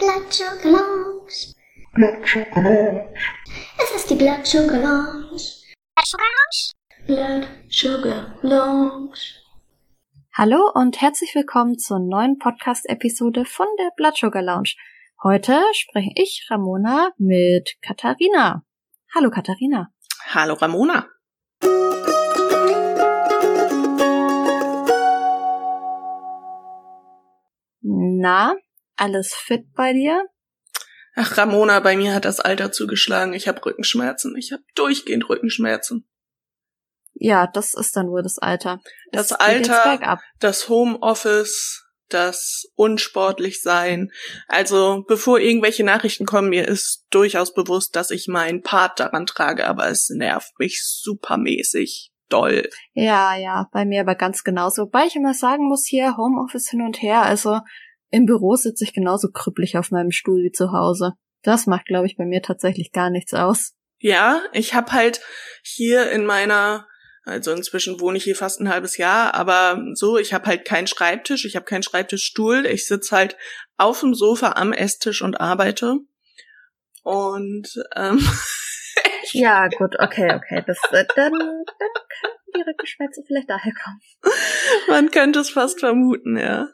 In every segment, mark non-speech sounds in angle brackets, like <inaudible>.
Blood Sugar Lounge. Blood Sugar Lounge. Es ist die Blood Sugar Lounge. Blood Sugar Lounge. Blood Sugar Lounge. Hallo und herzlich willkommen zur neuen Podcast-Episode von der Blood Sugar Lounge. Heute spreche ich, Ramona, mit Katharina. Hallo Katharina. Hallo Ramona. Na, alles fit bei dir? Ach, Ramona, bei mir hat das Alter zugeschlagen. Ich habe Rückenschmerzen. Ich habe durchgehend Rückenschmerzen. Ja, das ist dann wohl das Alter. Das, das Alter, das Homeoffice, das unsportlich sein. Also, bevor irgendwelche Nachrichten kommen, mir ist durchaus bewusst, dass ich meinen Part daran trage, aber es nervt mich supermäßig doll. Ja, ja, bei mir aber ganz genauso. Wobei ich immer sagen muss, hier Homeoffice hin und her, also im Büro sitze ich genauso krüppelig auf meinem Stuhl wie zu Hause. Das macht, glaube ich, bei mir tatsächlich gar nichts aus. Ja, ich habe halt hier in meiner, also inzwischen wohne ich hier fast ein halbes Jahr, aber so, ich habe halt keinen Schreibtisch, ich habe keinen Schreibtischstuhl, ich sitze halt auf dem Sofa am Esstisch und arbeite. Und ähm, <laughs> ja, gut, okay, okay, das äh, dann, dann können die Rückenschmerzen vielleicht daher kommen. Man könnte es fast vermuten, ja.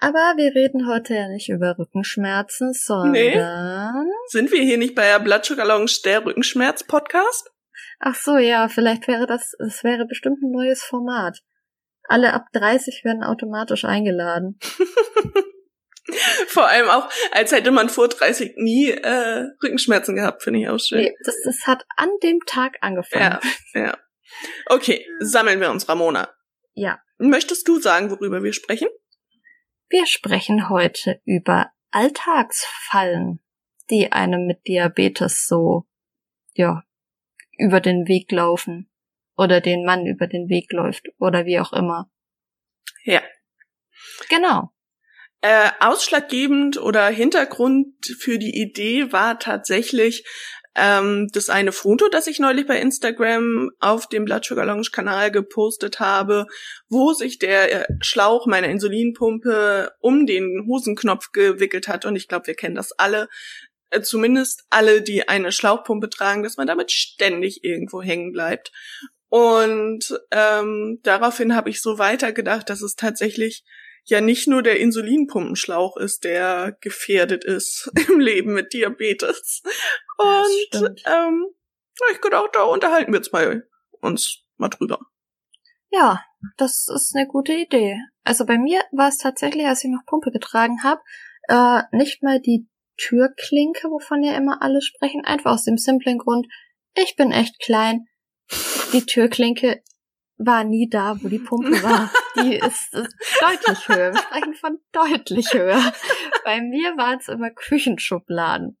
Aber wir reden heute ja nicht über Rückenschmerzen, sondern. Nee. Sind wir hier nicht bei der Blood Sugar Lounge der Rückenschmerz-Podcast? Ach so, ja, vielleicht wäre das, es wäre bestimmt ein neues Format. Alle ab 30 werden automatisch eingeladen. <laughs> Vor allem auch, als hätte man vor 30 nie äh, Rückenschmerzen gehabt, finde ich auch schön. Nee, das, das hat an dem Tag angefangen. Ja, ja. Okay, sammeln wir uns, Ramona. Ja. Möchtest du sagen, worüber wir sprechen? Wir sprechen heute über Alltagsfallen, die einem mit Diabetes so, ja, über den Weg laufen oder den Mann über den Weg läuft oder wie auch immer. Ja. Genau. Äh, ausschlaggebend oder Hintergrund für die Idee war tatsächlich ähm, das eine Foto, das ich neulich bei Instagram auf dem Blood Sugar Lounge Kanal gepostet habe, wo sich der Schlauch meiner Insulinpumpe um den Hosenknopf gewickelt hat. Und ich glaube, wir kennen das alle. Äh, zumindest alle, die eine Schlauchpumpe tragen, dass man damit ständig irgendwo hängen bleibt. Und ähm, daraufhin habe ich so weitergedacht, dass es tatsächlich ja nicht nur der Insulinpumpenschlauch ist, der gefährdet ist <laughs> im Leben mit Diabetes. Und ähm, ich könnte auch da unterhalten wir jetzt mal uns mal drüber. Ja, das ist eine gute Idee. Also bei mir war es tatsächlich, als ich noch Pumpe getragen habe, äh, nicht mal die Türklinke, wovon ja immer alle sprechen, einfach aus dem simplen Grund, ich bin echt klein. Die Türklinke war nie da, wo die Pumpe <laughs> war. Die ist, ist deutlich höher. Wir sprechen von deutlich höher. Bei mir waren es immer Küchenschubladen.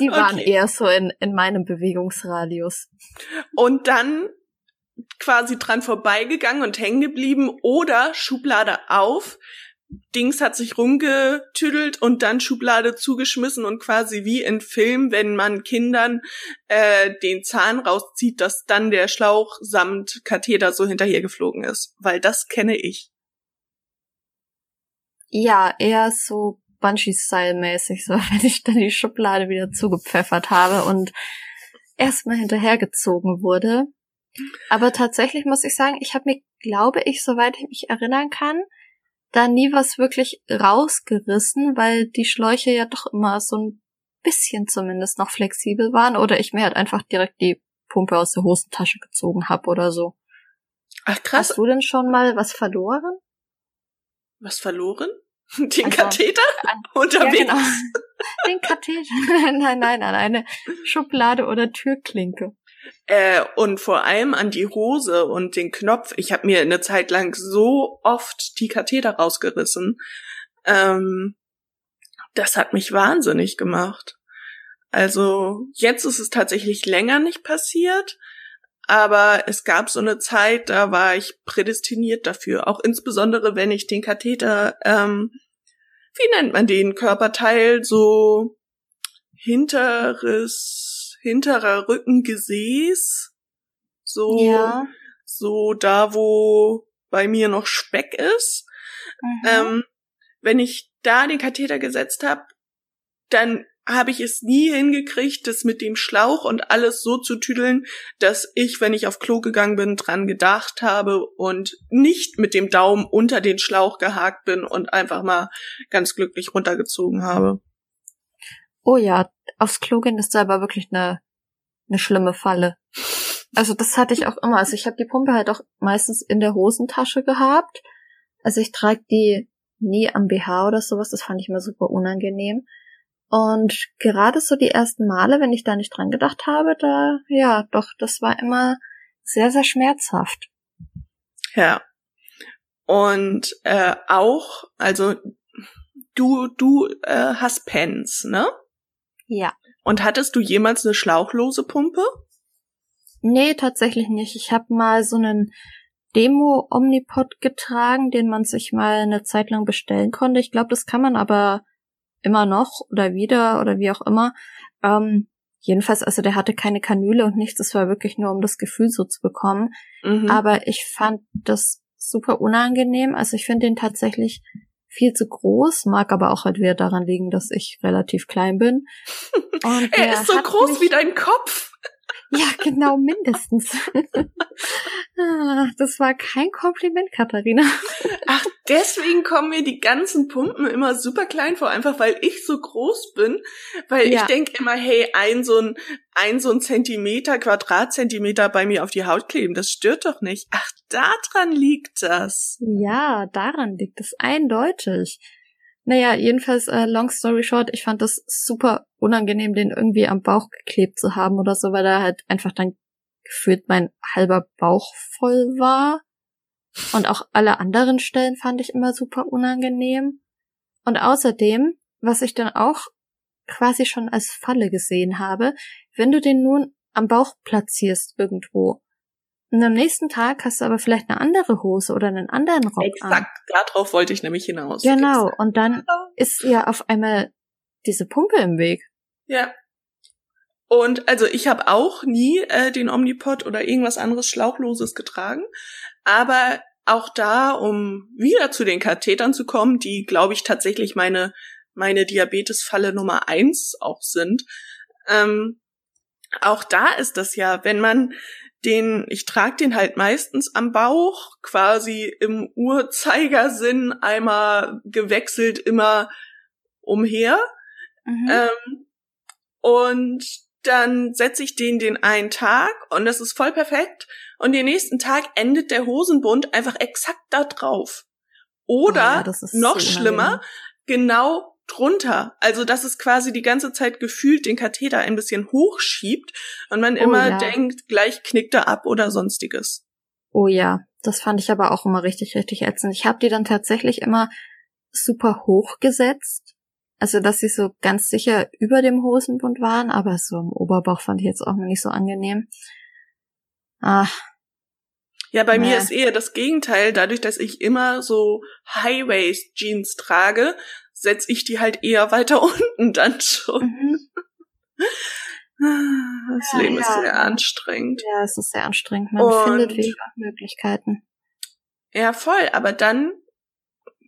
Die waren okay. eher so in, in meinem Bewegungsradius. Und dann quasi dran vorbeigegangen und hängen geblieben oder Schublade auf, Dings hat sich rumgetüdelt und dann Schublade zugeschmissen und quasi wie in Film, wenn man Kindern äh, den Zahn rauszieht, dass dann der Schlauch samt Katheter so hinterher geflogen ist. Weil das kenne ich. Ja, eher so Bungee-Style-mäßig, so <laughs> wenn ich dann die Schublade wieder zugepfeffert habe und erstmal hinterhergezogen wurde. Aber tatsächlich muss ich sagen, ich habe mir, glaube ich, soweit ich mich erinnern kann, da nie was wirklich rausgerissen, weil die Schläuche ja doch immer so ein bisschen zumindest noch flexibel waren oder ich mir halt einfach direkt die Pumpe aus der Hosentasche gezogen habe oder so. Ach krass. Hast du denn schon mal was verloren? Was verloren? <laughs> Den also, Katheter? An, <laughs> Unterwegs? Ja, genau. <laughs> Den Katheter. nein, nein, an eine Schublade oder Türklinke. Äh, und vor allem an die Hose und den Knopf. Ich habe mir eine Zeit lang so oft die Katheter rausgerissen. Ähm, das hat mich wahnsinnig gemacht. Also jetzt ist es tatsächlich länger nicht passiert, aber es gab so eine Zeit, da war ich prädestiniert dafür. Auch insbesondere, wenn ich den Katheter, ähm, wie nennt man den Körperteil, so hinteres hinterer Rückengesäß. So, ja. so da, wo bei mir noch Speck ist. Mhm. Ähm, wenn ich da den Katheter gesetzt habe, dann habe ich es nie hingekriegt, das mit dem Schlauch und alles so zu tüdeln, dass ich, wenn ich auf Klo gegangen bin, dran gedacht habe und nicht mit dem Daumen unter den Schlauch gehakt bin und einfach mal ganz glücklich runtergezogen habe. Oh ja, aufs Klo gehen ist aber wirklich eine, eine schlimme Falle. Also das hatte ich auch immer. Also ich habe die Pumpe halt auch meistens in der Hosentasche gehabt. Also ich trage die nie am BH oder sowas. Das fand ich immer super unangenehm. Und gerade so die ersten Male, wenn ich da nicht dran gedacht habe, da, ja, doch, das war immer sehr, sehr schmerzhaft. Ja. Und äh, auch, also du, du äh, hast Pens, ne? Ja. Und hattest du jemals eine schlauchlose Pumpe? Nee, tatsächlich nicht. Ich habe mal so einen Demo-Omnipod getragen, den man sich mal eine Zeit lang bestellen konnte. Ich glaube, das kann man aber immer noch oder wieder oder wie auch immer. Ähm, jedenfalls, also der hatte keine Kanüle und nichts. Es war wirklich nur, um das Gefühl so zu bekommen. Mhm. Aber ich fand das super unangenehm. Also ich finde den tatsächlich viel zu groß, mag aber auch halt wieder daran liegen, dass ich relativ klein bin. <laughs> Er ist so groß wie dein Kopf. Ja, genau, mindestens. Ah, das war kein Kompliment, Katharina. Ach, deswegen kommen mir die ganzen Pumpen immer super klein vor, einfach weil ich so groß bin. Weil ja. ich denke immer, hey, ein so ein, ein so ein Zentimeter, Quadratzentimeter bei mir auf die Haut kleben, das stört doch nicht. Ach, daran liegt das. Ja, daran liegt es eindeutig. Naja, jedenfalls, äh, long story short, ich fand das super unangenehm, den irgendwie am Bauch geklebt zu haben oder so, weil er halt einfach dann gefühlt mein halber Bauch voll war. Und auch alle anderen Stellen fand ich immer super unangenehm. Und außerdem, was ich dann auch quasi schon als Falle gesehen habe, wenn du den nun am Bauch platzierst irgendwo, und am nächsten Tag hast du aber vielleicht eine andere Hose oder einen anderen Rock Exakt, an. darauf wollte ich nämlich hinaus. Genau, und dann ist ja auf einmal diese Pumpe im Weg. Ja. Und also ich habe auch nie äh, den Omnipod oder irgendwas anderes Schlauchloses getragen, aber auch da, um wieder zu den Kathetern zu kommen, die, glaube ich, tatsächlich meine meine Diabetesfalle Nummer eins auch sind. Ähm, auch da ist das ja, wenn man den, ich trage den halt meistens am Bauch, quasi im Uhrzeigersinn einmal gewechselt immer umher. Mhm. Ähm, und dann setze ich den den einen Tag und das ist voll perfekt. Und den nächsten Tag endet der Hosenbund einfach exakt da drauf. Oder oh ja, noch so schlimmer, genau drunter. Also, dass es quasi die ganze Zeit gefühlt den Katheter ein bisschen hochschiebt und man oh, immer ja. denkt, gleich knickt er ab oder sonstiges. Oh ja, das fand ich aber auch immer richtig, richtig ätzend. Ich habe die dann tatsächlich immer super hoch gesetzt. Also, dass sie so ganz sicher über dem Hosenbund waren, aber so im Oberbauch fand ich jetzt auch noch nicht so angenehm. Ah. Ja, bei nee. mir ist eher das Gegenteil. Dadurch, dass ich immer so High-Waist-Jeans trage, setze ich die halt eher weiter <laughs> unten dann schon. Mhm. Das ja, Leben ja. ist sehr anstrengend. Ja, es ist sehr anstrengend. Man Und findet Wege und Möglichkeiten. Ja, voll. Aber dann,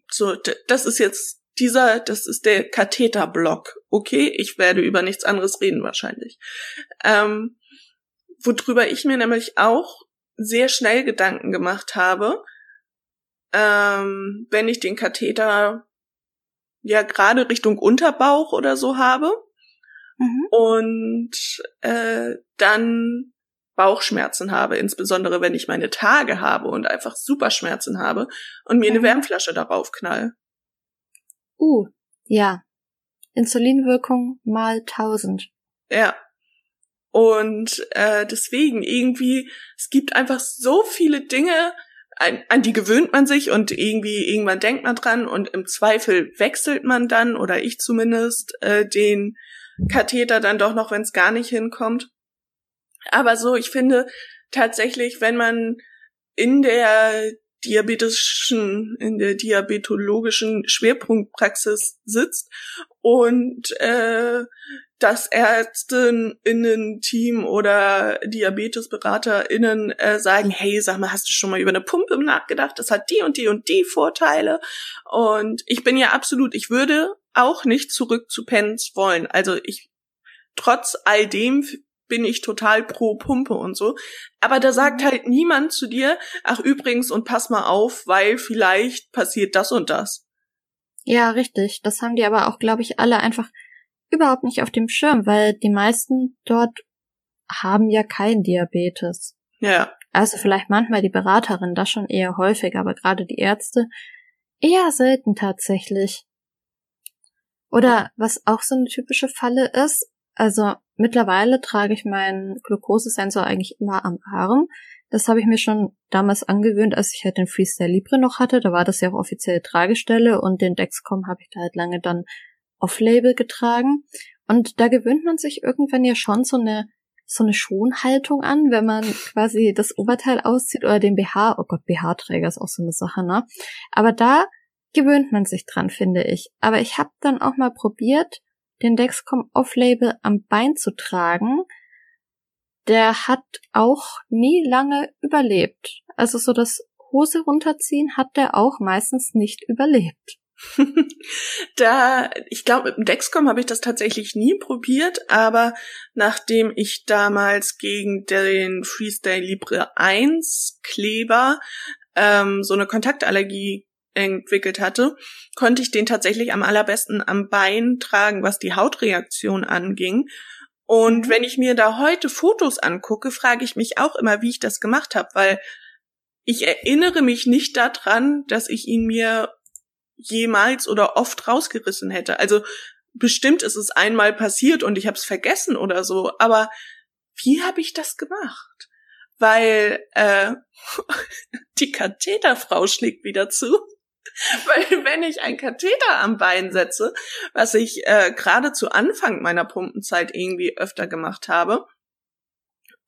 so, das ist jetzt dieser, das ist der Katheterblock. Okay, ich werde über nichts anderes reden wahrscheinlich. Ähm, worüber ich mir nämlich auch sehr schnell Gedanken gemacht habe, ähm, wenn ich den Katheter ja gerade Richtung Unterbauch oder so habe mhm. und äh, dann Bauchschmerzen habe, insbesondere wenn ich meine Tage habe und einfach Superschmerzen habe und mir mhm. eine Wärmflasche darauf knall. Uh, ja. Insulinwirkung mal tausend. Ja. Und äh, deswegen irgendwie, es gibt einfach so viele Dinge, an, an die gewöhnt man sich und irgendwie irgendwann denkt man dran und im Zweifel wechselt man dann oder ich zumindest äh, den Katheter dann doch noch, wenn es gar nicht hinkommt. Aber so, ich finde tatsächlich, wenn man in der diabetischen, in der diabetologischen Schwerpunktpraxis sitzt und äh, das Ärztinnen-Team oder DiabetesberaterInnen äh, sagen, hey, sag mal, hast du schon mal über eine Pumpe nachgedacht? Das hat die und die und die Vorteile. Und ich bin ja absolut, ich würde auch nicht zurück zu Pens wollen. Also ich, trotz all dem bin ich total pro Pumpe und so. Aber da sagt mhm. halt niemand zu dir, ach übrigens und pass mal auf, weil vielleicht passiert das und das. Ja, richtig. Das haben die aber auch, glaube ich, alle einfach überhaupt nicht auf dem Schirm, weil die meisten dort haben ja kein Diabetes. Ja. Also vielleicht manchmal die Beraterin, das schon eher häufig, aber gerade die Ärzte eher selten tatsächlich. Oder was auch so eine typische Falle ist, also mittlerweile trage ich meinen Glukosesensor eigentlich immer am Arm. Das habe ich mir schon damals angewöhnt, als ich halt den Freestyle Libre noch hatte. Da war das ja auch offizielle Tragestelle und den Dexcom habe ich da halt lange dann off-Label getragen. Und da gewöhnt man sich irgendwann ja schon so eine so eine Schonhaltung an, wenn man quasi das Oberteil auszieht oder den BH. Oh Gott, BH-Träger ist auch so eine Sache, ne? Aber da gewöhnt man sich dran, finde ich. Aber ich habe dann auch mal probiert, den Dexcom Off-Label am Bein zu tragen. Der hat auch nie lange überlebt. Also so das Hose runterziehen hat der auch meistens nicht überlebt. <laughs> da, ich glaube, mit dem Dexcom habe ich das tatsächlich nie probiert, aber nachdem ich damals gegen den Freestyle Libre 1 Kleber ähm, so eine Kontaktallergie entwickelt hatte, konnte ich den tatsächlich am allerbesten am Bein tragen, was die Hautreaktion anging. Und mhm. wenn ich mir da heute Fotos angucke, frage ich mich auch immer, wie ich das gemacht habe, weil ich erinnere mich nicht daran, dass ich ihn mir jemals oder oft rausgerissen hätte. Also bestimmt ist es einmal passiert und ich habe es vergessen oder so, aber wie habe ich das gemacht? Weil äh, <laughs> die Katheterfrau schlägt wieder zu. <laughs> Weil wenn ich ein Katheter am Bein setze, was ich äh, gerade zu Anfang meiner Pumpenzeit irgendwie öfter gemacht habe,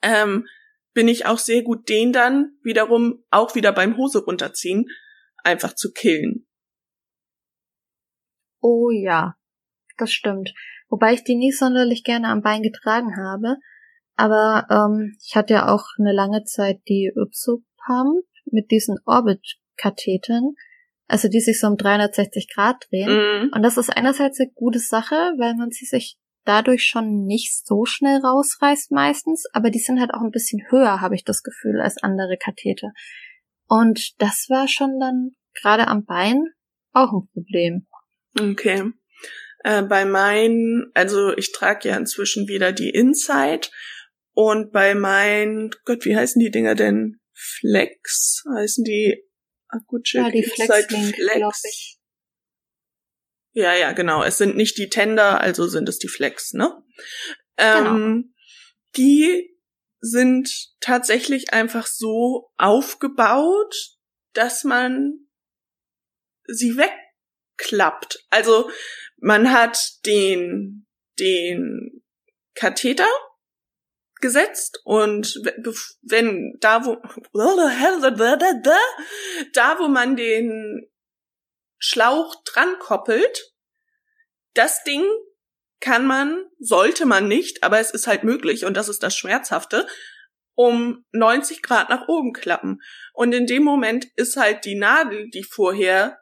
ähm, bin ich auch sehr gut den dann wiederum auch wieder beim Hose runterziehen einfach zu killen. Oh ja, das stimmt. Wobei ich die nie sonderlich gerne am Bein getragen habe. Aber ähm, ich hatte ja auch eine lange Zeit die Ypsopump mit diesen Orbit-Kathetern, also die sich so um 360 Grad drehen. Mhm. Und das ist einerseits eine gute Sache, weil man sie sich dadurch schon nicht so schnell rausreißt meistens, aber die sind halt auch ein bisschen höher, habe ich das Gefühl, als andere Katheter. Und das war schon dann gerade am Bein auch ein Problem. Okay. Äh, bei meinen, also ich trage ja inzwischen wieder die Inside und bei meinen, Gott, wie heißen die Dinger denn? Flex heißen die Akutschip ja, die Flex, Flex. Ja, ja, genau. Es sind nicht die Tender, also sind es die Flex, ne? Ähm, genau. Die sind tatsächlich einfach so aufgebaut, dass man sie weg klappt. Also man hat den, den Katheter gesetzt und wenn da wo <laughs> da wo man den Schlauch dran koppelt, das Ding kann man, sollte man nicht, aber es ist halt möglich und das ist das Schmerzhafte, um 90 Grad nach oben klappen. Und in dem Moment ist halt die Nadel, die vorher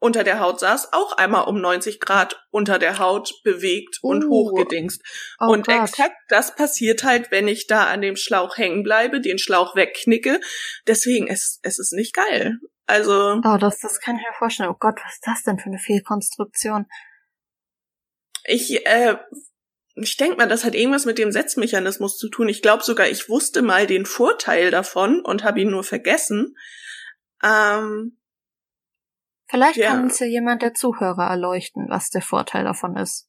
unter der Haut saß, auch einmal um 90 Grad unter der Haut bewegt und uh, hochgedingst. Oh und Gott. exakt das passiert halt, wenn ich da an dem Schlauch hängen bleibe, den Schlauch wegknicke. Deswegen, es, es ist nicht geil. Also. Oh, das, das kann ich mir vorstellen. Oh Gott, was ist das denn für eine Fehlkonstruktion? Ich, äh, ich denke mal, das hat irgendwas mit dem Setzmechanismus zu tun. Ich glaube sogar, ich wusste mal den Vorteil davon und habe ihn nur vergessen. Ähm, Vielleicht ja. kann uns ja jemand der Zuhörer erleuchten, was der Vorteil davon ist.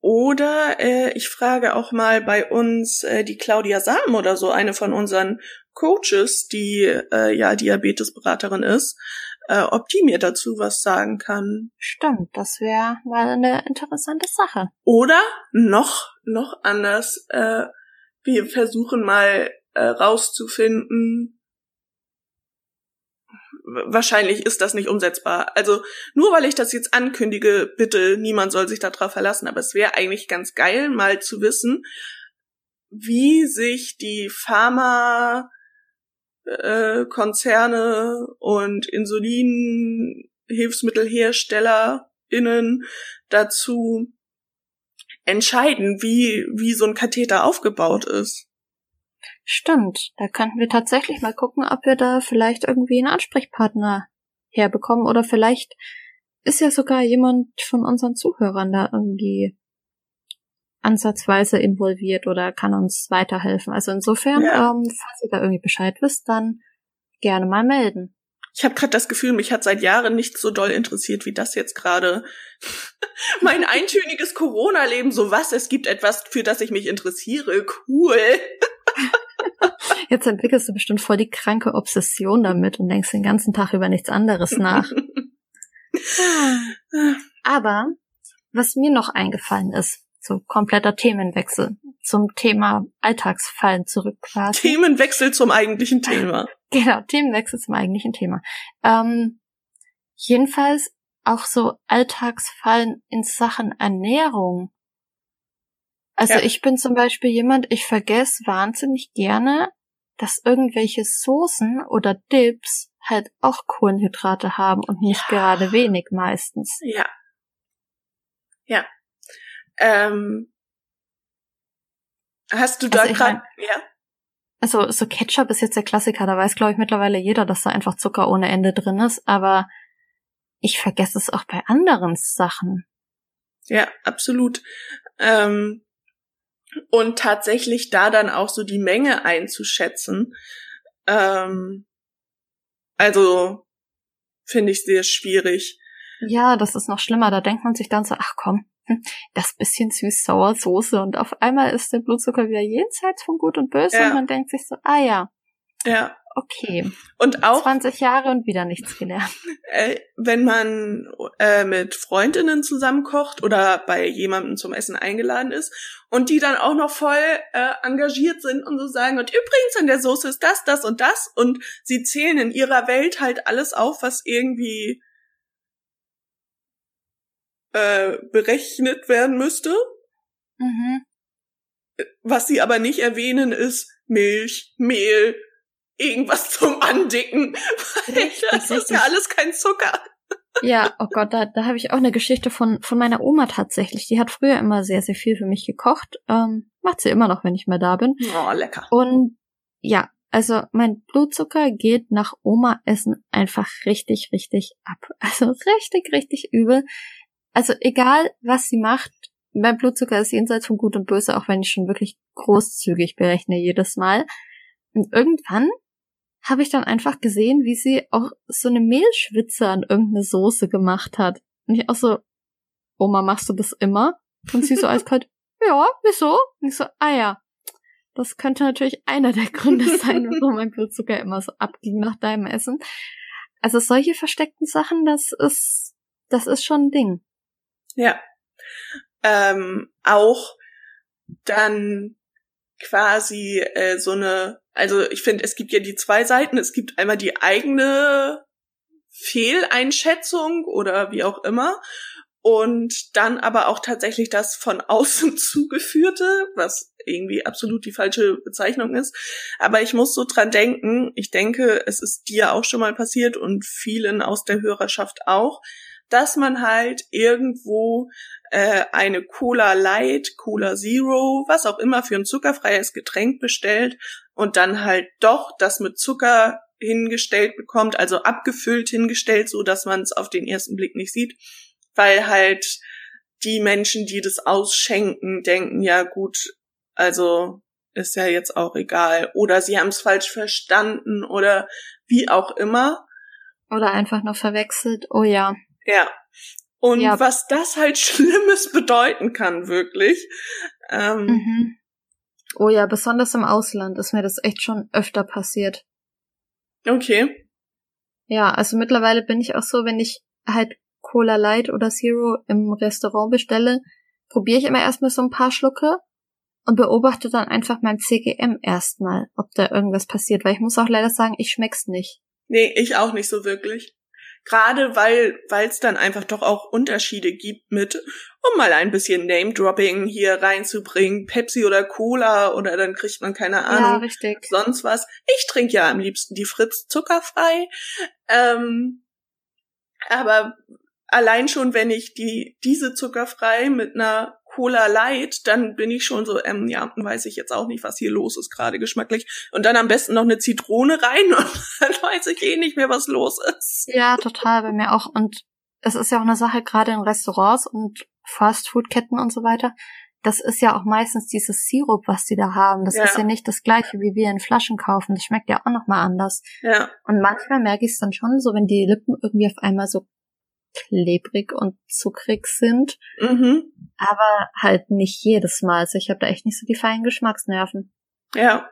Oder äh, ich frage auch mal bei uns äh, die Claudia Sam oder so, eine von unseren Coaches, die äh, ja Diabetesberaterin ist, äh, ob die mir dazu was sagen kann. Stimmt, das wäre mal eine interessante Sache. Oder noch noch anders, äh, wir versuchen mal äh, rauszufinden, wahrscheinlich ist das nicht umsetzbar. Also nur weil ich das jetzt ankündige, bitte, niemand soll sich darauf verlassen, aber es wäre eigentlich ganz geil, mal zu wissen, wie sich die Pharma äh, Konzerne und Insulinhilfsmittelherstellerinnen dazu entscheiden, wie, wie so ein Katheter aufgebaut ist. Stimmt, da könnten wir tatsächlich mal gucken, ob wir da vielleicht irgendwie einen Ansprechpartner herbekommen oder vielleicht ist ja sogar jemand von unseren Zuhörern da irgendwie ansatzweise involviert oder kann uns weiterhelfen. Also insofern, ja. ähm, falls ihr da irgendwie Bescheid wisst, dann gerne mal melden. Ich habe gerade das Gefühl, mich hat seit Jahren nicht so doll interessiert wie das jetzt gerade. <laughs> mein eintöniges Corona-Leben, so was, es gibt etwas, für das ich mich interessiere. Cool. <laughs> Jetzt entwickelst du bestimmt voll die kranke Obsession damit und denkst den ganzen Tag über nichts anderes nach. <laughs> Aber was mir noch eingefallen ist, so kompletter Themenwechsel zum Thema Alltagsfallen zurück quasi. Themenwechsel zum eigentlichen Thema. <laughs> genau, Themenwechsel zum eigentlichen Thema. Ähm, jedenfalls auch so Alltagsfallen in Sachen Ernährung. Also ja. ich bin zum Beispiel jemand, ich vergesse wahnsinnig gerne, dass irgendwelche Soßen oder Dips halt auch Kohlenhydrate haben und nicht ja. gerade wenig meistens. Ja. Ja. Ähm, hast du da also gerade, ja? Also so Ketchup ist jetzt der Klassiker, da weiß glaube ich mittlerweile jeder, dass da einfach Zucker ohne Ende drin ist, aber ich vergesse es auch bei anderen Sachen. Ja, absolut. Ähm, und tatsächlich da dann auch so die Menge einzuschätzen. Ähm, also finde ich sehr schwierig. Ja, das ist noch schlimmer. Da denkt man sich dann so, ach komm, das bisschen süß-sauer Soße und auf einmal ist der Blutzucker wieder jenseits von gut und böse ja. und man denkt sich so, ah ja. Ja. Okay. Und auch 20 Jahre und wieder nichts gelernt. Äh, wenn man äh, mit Freundinnen zusammenkocht oder bei jemandem zum Essen eingeladen ist und die dann auch noch voll äh, engagiert sind und so sagen und übrigens in der Soße ist das, das und das und sie zählen in ihrer Welt halt alles auf, was irgendwie äh, berechnet werden müsste. Mhm. Was sie aber nicht erwähnen, ist Milch, Mehl, irgendwas zum Andicken. <laughs> Richtig, das ist ja alles kein Zucker. Ja, oh Gott, da, da habe ich auch eine Geschichte von, von meiner Oma tatsächlich. Die hat früher immer sehr, sehr viel für mich gekocht. Ähm, macht sie immer noch, wenn ich mal da bin. Oh, lecker. Und ja, also mein Blutzucker geht nach Oma-Essen einfach richtig, richtig ab. <laughs> Also richtig, richtig übel also egal, was sie macht, mein Blutzucker ist jenseits von Gut und Böse, auch wenn ich schon wirklich großzügig berechne jedes Mal. Und irgendwann habe ich dann einfach gesehen, wie sie auch so eine Mehlschwitze an irgendeine Soße gemacht hat. Und ich auch so, Oma, machst du das immer? Und sie so <laughs> eiskalt, ja, wieso? Und ich so, ah ja. Das könnte natürlich einer der Gründe <laughs> sein, warum mein Blutzucker immer so abging nach deinem Essen. Also solche versteckten Sachen, das ist, das ist schon ein Ding. Ja. Ähm, auch dann quasi äh, so eine, also ich finde, es gibt ja die zwei Seiten. Es gibt einmal die eigene Fehleinschätzung oder wie auch immer und dann aber auch tatsächlich das von außen <laughs> zugeführte, was irgendwie absolut die falsche Bezeichnung ist. Aber ich muss so dran denken, ich denke, es ist dir auch schon mal passiert und vielen aus der Hörerschaft auch, dass man halt irgendwo äh, eine Cola Light, Cola Zero, was auch immer für ein zuckerfreies Getränk bestellt und dann halt doch das mit Zucker hingestellt bekommt, also abgefüllt hingestellt, so dass man es auf den ersten Blick nicht sieht, weil halt die Menschen, die das ausschenken, denken, ja gut, also ist ja jetzt auch egal. Oder sie haben es falsch verstanden oder wie auch immer. Oder einfach nur verwechselt. Oh ja. Ja. Und ja. was das halt Schlimmes <laughs> bedeuten kann, wirklich. Ähm, mhm. Oh ja, besonders im Ausland ist mir das echt schon öfter passiert. Okay. Ja, also mittlerweile bin ich auch so, wenn ich halt Cola Light oder Zero im Restaurant bestelle, probiere ich immer erstmal so ein paar Schlucke und beobachte dann einfach mein CGM erstmal, ob da irgendwas passiert, weil ich muss auch leider sagen, ich schmeck's nicht. Nee, ich auch nicht so wirklich. Gerade weil es dann einfach doch auch Unterschiede gibt mit, um mal ein bisschen Name-Dropping hier reinzubringen, Pepsi oder Cola oder dann kriegt man keine Ahnung, ja, richtig. sonst was. Ich trinke ja am liebsten die Fritz zuckerfrei. Ähm, aber allein schon, wenn ich die diese zuckerfrei mit einer Cola Light, dann bin ich schon so, ähm, ja, weiß ich jetzt auch nicht, was hier los ist gerade geschmacklich. Und dann am besten noch eine Zitrone rein <laughs> und dann weiß ich eh nicht mehr, was los ist. Ja, total, bei mir auch. Und es ist ja auch eine Sache, gerade in Restaurants und Fastfood-Ketten und so weiter. Das ist ja auch meistens dieses Sirup, was die da haben. Das Ja. ist ja nicht das gleiche, wie wir in Flaschen kaufen. Das schmeckt ja auch nochmal anders. Ja, Und manchmal merke ich es dann schon so, wenn die Lippen irgendwie auf einmal so klebrig und zuckrig sind. mhm. Aber halt nicht jedes Mal. Also ich habe da echt nicht so die feinen Geschmacksnerven. ja,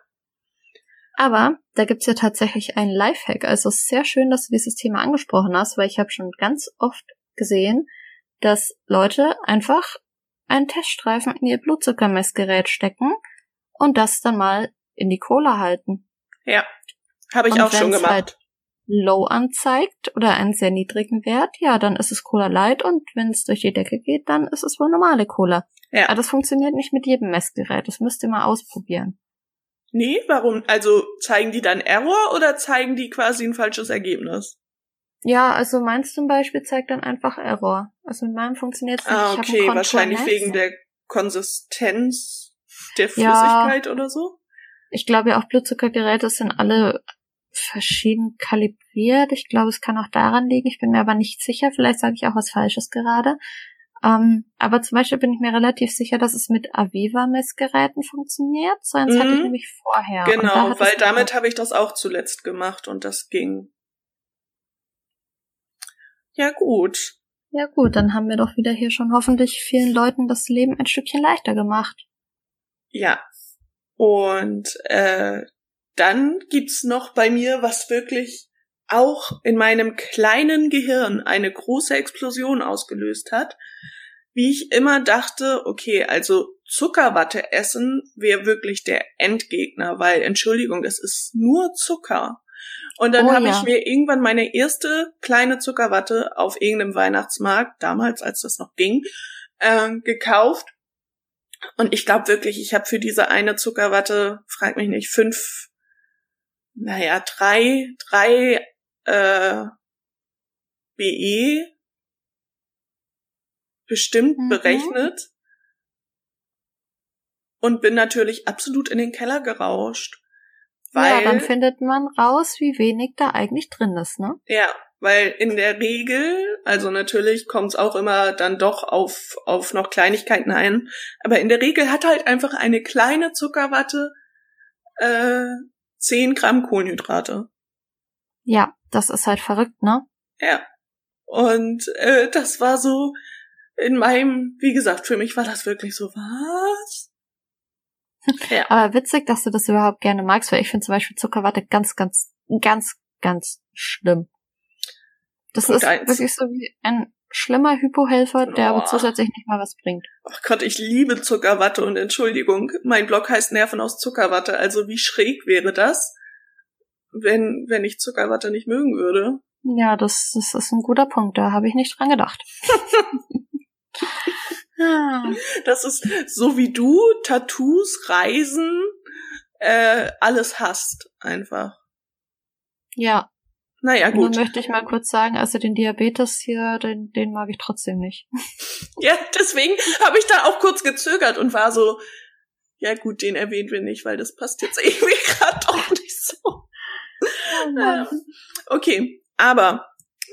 Aber da gibt's ja tatsächlich einen Lifehack. Also es ist sehr schön, dass du dieses Thema angesprochen hast, weil ich habe schon ganz oft gesehen, dass Leute einfach einen Teststreifen in ihr Blutzuckermessgerät stecken und das dann mal in die Cola halten. ja. Habe ich Und auch schon gemacht. halt Low anzeigt oder einen sehr niedrigen Wert, ja, dann ist es Cola Light und wenn es durch die Decke geht, dann ist es wohl normale Cola. Ja. Aber das funktioniert nicht mit jedem Messgerät. Das müsst ihr mal ausprobieren. Nee, warum? Also zeigen die dann Error oder zeigen die quasi ein falsches Ergebnis? Ja, also meins zum Beispiel zeigt dann einfach Error. Also mit meinem funktioniert es nicht. Ah, okay, wahrscheinlich wegen der Konsistenz der Ja. Flüssigkeit oder so. Ich glaube ja auch Blutzuckergeräte sind alle verschieden kalibriert. Ich glaube, es kann auch daran liegen. Ich bin mir aber nicht sicher. Vielleicht sage ich auch was Falsches gerade. Ähm, aber zum Beispiel bin ich mir relativ sicher, dass es mit Aviva-Messgeräten funktioniert. So eins hatte ich Mhm. nämlich vorher. Da Genau, hat weil damit habe ich das auch zuletzt gemacht und das ging. Ja, gut. Ja gut, dann haben wir doch wieder hier schon hoffentlich vielen Leuten das Leben ein Stückchen leichter gemacht. Ja. Und äh, dann gibt's noch bei mir, was wirklich auch in meinem kleinen Gehirn eine große Explosion ausgelöst hat. Wie ich immer dachte, okay, also Zuckerwatte essen wäre wirklich der Endgegner, weil, Entschuldigung, es ist nur Zucker. Und dann Oh habe ja. ich mir irgendwann meine erste kleine Zuckerwatte auf irgendeinem Weihnachtsmarkt, damals, als das noch ging, äh, gekauft. Und ich glaube wirklich, ich habe für diese eine Zuckerwatte, frag mich nicht, fünf, naja, drei, drei äh, BE bestimmt Mhm. berechnet und bin natürlich absolut in den Keller gerauscht. Weil, ja, dann findet man raus, wie wenig da eigentlich drin ist, ne? Ja, weil in der Regel, also natürlich kommt es auch immer dann doch auf, auf noch Kleinigkeiten ein, aber in der Regel hat halt einfach eine kleine Zuckerwatte äh, 10 Gramm Kohlenhydrate. Ja, das ist halt verrückt, ne? Ja. Und äh, das war so in meinem, wie gesagt, für mich war das wirklich so, was? <laughs> Ja. Aber witzig, dass du das überhaupt gerne magst, weil ich finde zum Beispiel Zuckerwatte ganz, ganz, ganz, ganz schlimm. Das Punkt ist eins. wirklich so wie ein schlimmer Hypohelfer, der aber Oh. zusätzlich nicht mal was bringt. Ach Gott, ich liebe Zuckerwatte und Entschuldigung, mein Blog heißt Nerven aus Zuckerwatte, also wie schräg wäre das, wenn, wenn ich Zuckerwatte nicht mögen würde? Ja, das, das ist ein guter Punkt, da habe ich nicht dran gedacht. <laughs> Das ist so wie du Tattoos, Reisen, äh, alles hast einfach. ja, Naja, nur gut. möchte ich mal kurz sagen, also den Diabetes hier, den, den mag ich trotzdem nicht. <laughs> Ja, deswegen habe ich da auch kurz gezögert und war so, ja gut, den erwähnen wir nicht, weil das passt jetzt <laughs> irgendwie gerade doch nicht so. Oh. Okay, aber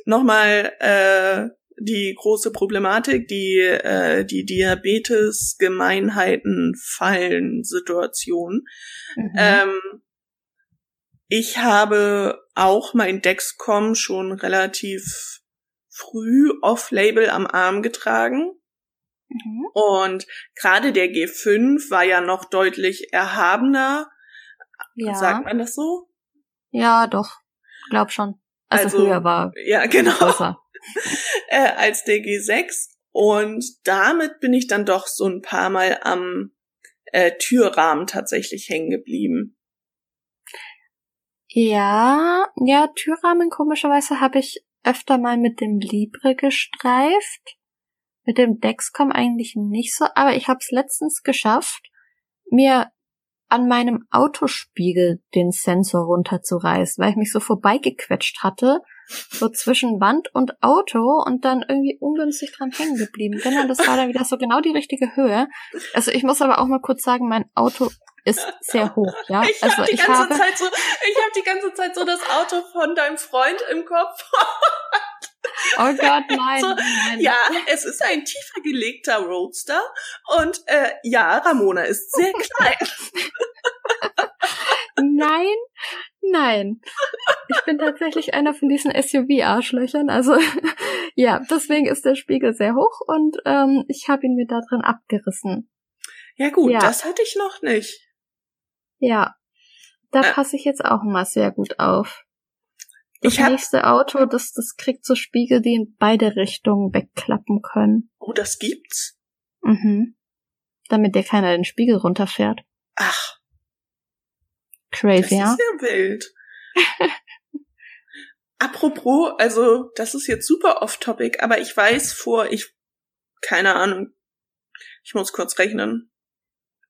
nochmal äh, die große Problematik, die äh, die Diabetes Gemeinheiten Fallen Situation. Mhm. Ähm, ich habe auch mein Dexcom schon relativ früh off-label am Arm getragen. Mhm. Und gerade der G5 war ja noch deutlich erhabener. Ja. Sagt man das so? ja, doch. Glaub schon. Also, Also, höher war Ja, genau. <laughs> äh, als der G6. Und damit bin ich dann doch so ein paar Mal am äh, Türrahmen tatsächlich hängen geblieben. Ja, ja, Türrahmen komischerweise habe ich öfter mal mit dem Libre gestreift. Mit dem Dexcom eigentlich nicht so, aber ich habe es letztens geschafft, mir an meinem Autospiegel den Sensor runterzureißen, weil ich mich so vorbeigequetscht hatte, so zwischen Wand und Auto und dann irgendwie ungünstig dran hängen geblieben bin. Und das war dann wieder so genau die richtige Höhe. Also ich muss aber auch mal kurz sagen, mein Auto ist sehr hoch, ja. Ich also hab die ich ganze habe Zeit so, ich habe die ganze Zeit so das Auto von deinem Freund im Kopf. <laughs> Oh Gott, nein, So, nein. ja, es ist ein tiefer gelegter Roadster und äh, ja, Ramona ist sehr <laughs> klein. Nein, nein. Ich bin tatsächlich einer von diesen SUV-Arschlöchern. Also <laughs> ja, deswegen ist der Spiegel sehr hoch und ähm, ich habe ihn mir da drin abgerissen. Ja gut, Ja. das hatte ich noch nicht. Ja, da Äh. passe ich jetzt auch mal sehr gut auf. Das Ich hab- nächste Auto, das, das kriegt so Spiegel, die in beide Richtungen wegklappen können. Oh, das gibt's. Mhm. Damit dir keiner den Spiegel runterfährt. Ach, das Crazy, ja? ist ja wild. <laughs> Apropos, also das ist jetzt super off-topic, aber ich weiß vor, ich, keine Ahnung, ich muss kurz rechnen,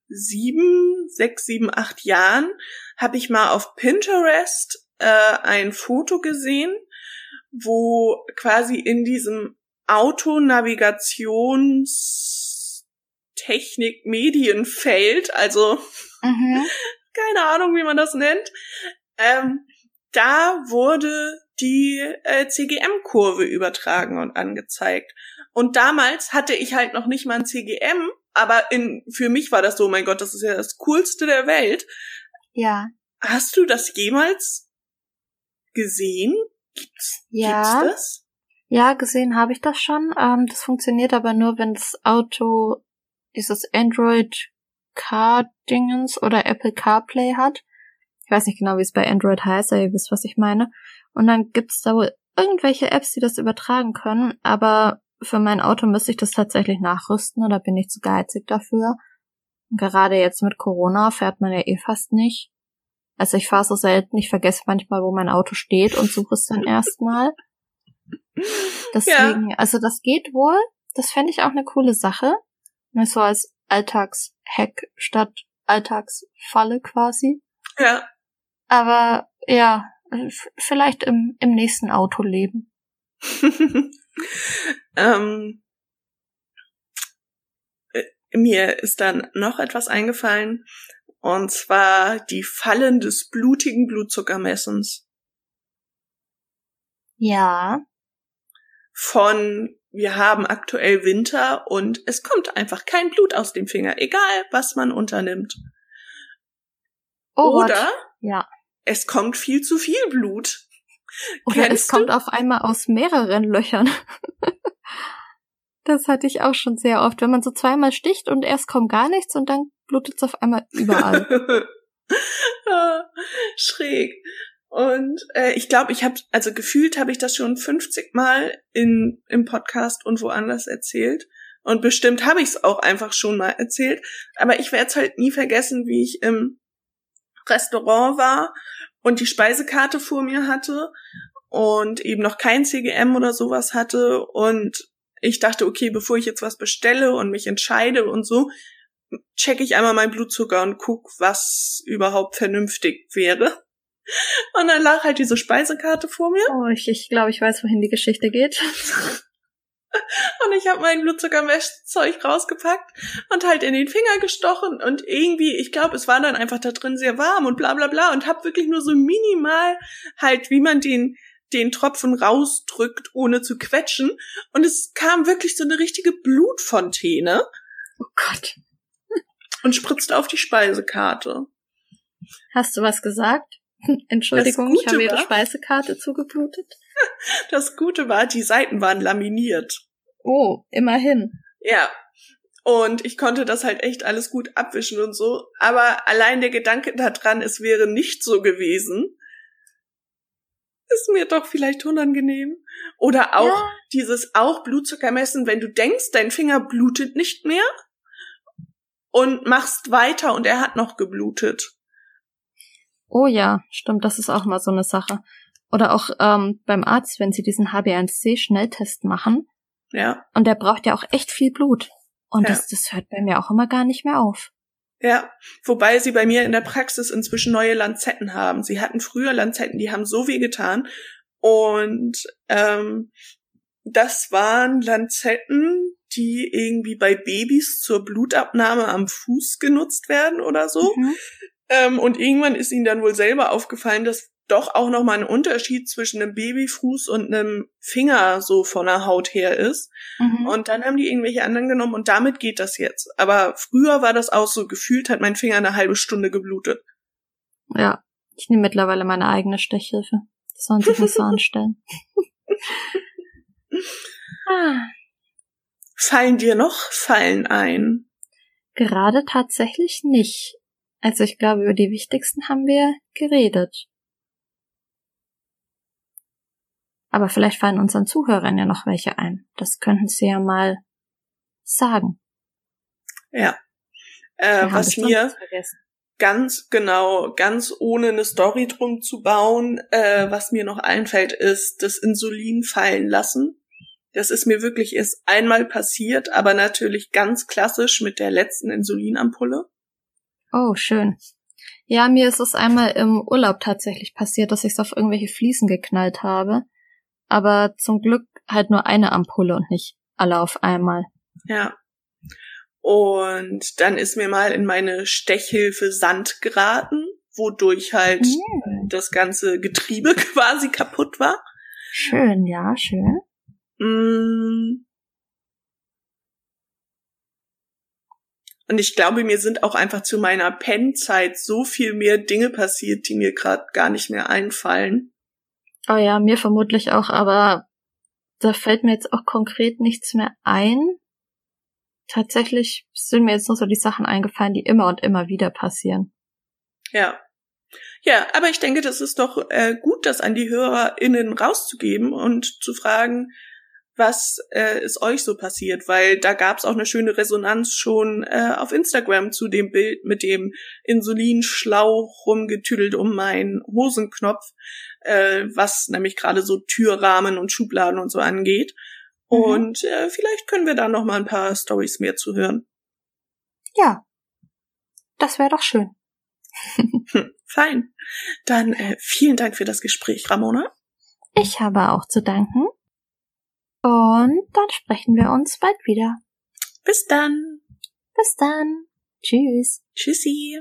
sieben, sechs, sieben, acht Jahren habe ich mal auf Pinterest äh, ein Foto gesehen, wo quasi in diesem Autonavigationsteknik-Medienfeld, also Mhm. <laughs> keine Ahnung, wie man das nennt. Ähm, da wurde die äh, CGM-Kurve übertragen und angezeigt. Und damals hatte ich halt noch nicht mal ein CGM, aber in, für mich war das so, mein Gott, das ist ja das Coolste der Welt. Ja. Hast du das jemals gesehen? Gibt's, Ja. gibt's das? Ja, gesehen habe ich das schon. Ähm, das funktioniert aber nur, wenn das Auto dieses Android Car-Dingens oder Apple CarPlay hat. Ich weiß nicht genau, wie es bei Android heißt, aber ihr wisst, was ich meine. Und dann gibt's da wohl irgendwelche Apps, die das übertragen können, aber für mein Auto müsste ich das tatsächlich nachrüsten oder bin ich zu geizig dafür. Und gerade jetzt mit Corona fährt man ja eh fast nicht. Also ich fahre so selten, ich vergesse manchmal, wo mein Auto steht und suche es dann <laughs> erstmal. Deswegen, also das geht wohl. Das fände ich auch eine coole Sache. Mal So als Alltagshack statt Alltagsfalle quasi. Ja. Aber ja, vielleicht im, im nächsten Auto leben. <laughs> <laughs> ähm, äh, mir ist dann noch etwas eingefallen, und zwar die Fallen des blutigen Blutzuckermessens Ja. von wir haben aktuell Winter und es kommt einfach kein Blut aus dem Finger, egal was man unternimmt. Oh, Oder. Ja. es kommt viel zu viel Blut. Oder es Kennst kommt du? auf einmal aus mehreren Löchern. <laughs> das hatte ich auch schon sehr oft, wenn man so zweimal sticht und erst kommt gar nichts und dann blutet es auf einmal überall. <laughs> Ah, Schräg. Und äh, ich glaube, ich habe, also gefühlt habe ich das schon 50 Mal in, im Podcast und woanders erzählt. Und bestimmt habe ich es auch einfach schon mal erzählt. Aber ich werde es halt nie vergessen, wie ich im Restaurant war und die Speisekarte vor mir hatte und eben noch kein CGM oder sowas hatte. Und ich dachte, okay, bevor ich jetzt was bestelle und mich entscheide und so, checke ich einmal meinen Blutzucker und guck, was überhaupt vernünftig wäre. Und dann lag halt diese Speisekarte vor mir oh, ich, ich glaube, ich weiß, wohin die Geschichte geht. <laughs> und ich habe mein Blutzuckermesszeug rausgepackt und halt in den Finger gestochen und irgendwie, ich glaube, es war dann einfach da drin sehr warm und bla bla bla und hab wirklich nur so minimal halt, wie man den den Tropfen rausdrückt, ohne zu quetschen. Und es kam wirklich so eine richtige Blutfontäne Oh Gott. <laughs> und spritzte auf die Speisekarte. Hast du was gesagt? <laughs> Entschuldigung, ich habe Ihre Speisekarte zugeblutet. Das Gute war, die Seiten waren laminiert. Oh, immerhin. Ja. Und ich konnte das halt echt alles gut abwischen und so. Aber allein der Gedanke daran, es wäre nicht so gewesen, ist mir doch vielleicht unangenehm. Oder auch Ja. dieses auch Blutzucker messen, wenn du denkst, dein Finger blutet nicht mehr und machst weiter und er hat noch geblutet. Oh ja, stimmt, das ist auch mal so eine Sache. Oder auch ähm, beim Arzt, wenn sie diesen HB1C-Schnelltest machen. Ja. Und der braucht ja auch echt viel Blut. Und Ja. das, das hört bei mir auch immer gar nicht mehr auf. Ja, wobei sie bei mir in der Praxis inzwischen neue Lanzetten haben. Sie hatten früher Lanzetten, die haben so weh getan. Und ähm, das waren Lanzetten, die irgendwie bei Babys zur Blutabnahme am Fuß genutzt werden oder so. Mhm. Ähm, und irgendwann ist ihnen dann wohl selber aufgefallen, dass doch auch noch mal ein Unterschied zwischen einem Babyfuß und einem Finger so von der Haut her ist. Mhm. Und dann haben die irgendwelche anderen genommen und damit geht das jetzt. Aber früher war das auch so, gefühlt hat mein Finger eine halbe Stunde geblutet. Ja, ich nehme mittlerweile meine eigene Stechhilfe. Die sollen sich nicht so <laughs> anstellen. ah, Fallen dir noch Fallen ein? gerade tatsächlich nicht. Also ich glaube, über die wichtigsten haben wir geredet. Aber vielleicht fallen unseren Zuhörern ja noch welche ein. Das könnten sie ja mal sagen. Ja. Äh, was mir ganz genau, ganz ohne eine Story drum zu bauen, äh, was mir noch einfällt, ist das Insulin fallen lassen. Das ist mir wirklich erst einmal passiert, aber natürlich ganz klassisch mit der letzten Insulinampulle. Oh, schön. Ja, mir ist es einmal im Urlaub tatsächlich passiert, dass ich es auf irgendwelche Fliesen geknallt habe. Aber zum Glück halt nur eine Ampulle und nicht alle auf einmal. Ja. Und dann ist mir mal in meine Stechhilfe Sand geraten, wodurch halt Mm. das ganze Getriebe <laughs> quasi kaputt war. Schön, ja, schön. Mm. Und ich glaube, mir sind auch einfach zu meiner Pennzeit so viel mehr Dinge passiert, die mir gerade gar nicht mehr einfallen. Oh ja, mir vermutlich auch, aber da fällt mir jetzt auch konkret nichts mehr ein. Tatsächlich sind mir jetzt nur so die Sachen eingefallen, die immer und immer wieder passieren. Ja. Ja, aber ich denke, das ist doch äh, gut, das an die HörerInnen rauszugeben und zu fragen, was äh, ist euch so passiert, weil da gab es auch eine schöne Resonanz schon äh, auf Instagram zu dem Bild mit dem Insulinschlauch rumgetüdelt um meinen Hosenknopf, äh, was nämlich gerade so Türrahmen und Schubladen und so angeht. Mhm. Und äh, vielleicht können wir da noch mal ein paar Stories mehr zu hören. Ja. Das wäre doch schön. Hm, fein. Dann äh, vielen Dank für das Gespräch, Ramona. Ich habe auch zu danken. Und dann sprechen wir uns bald wieder. Bis dann. Bis dann. Tschüss. Tschüssi.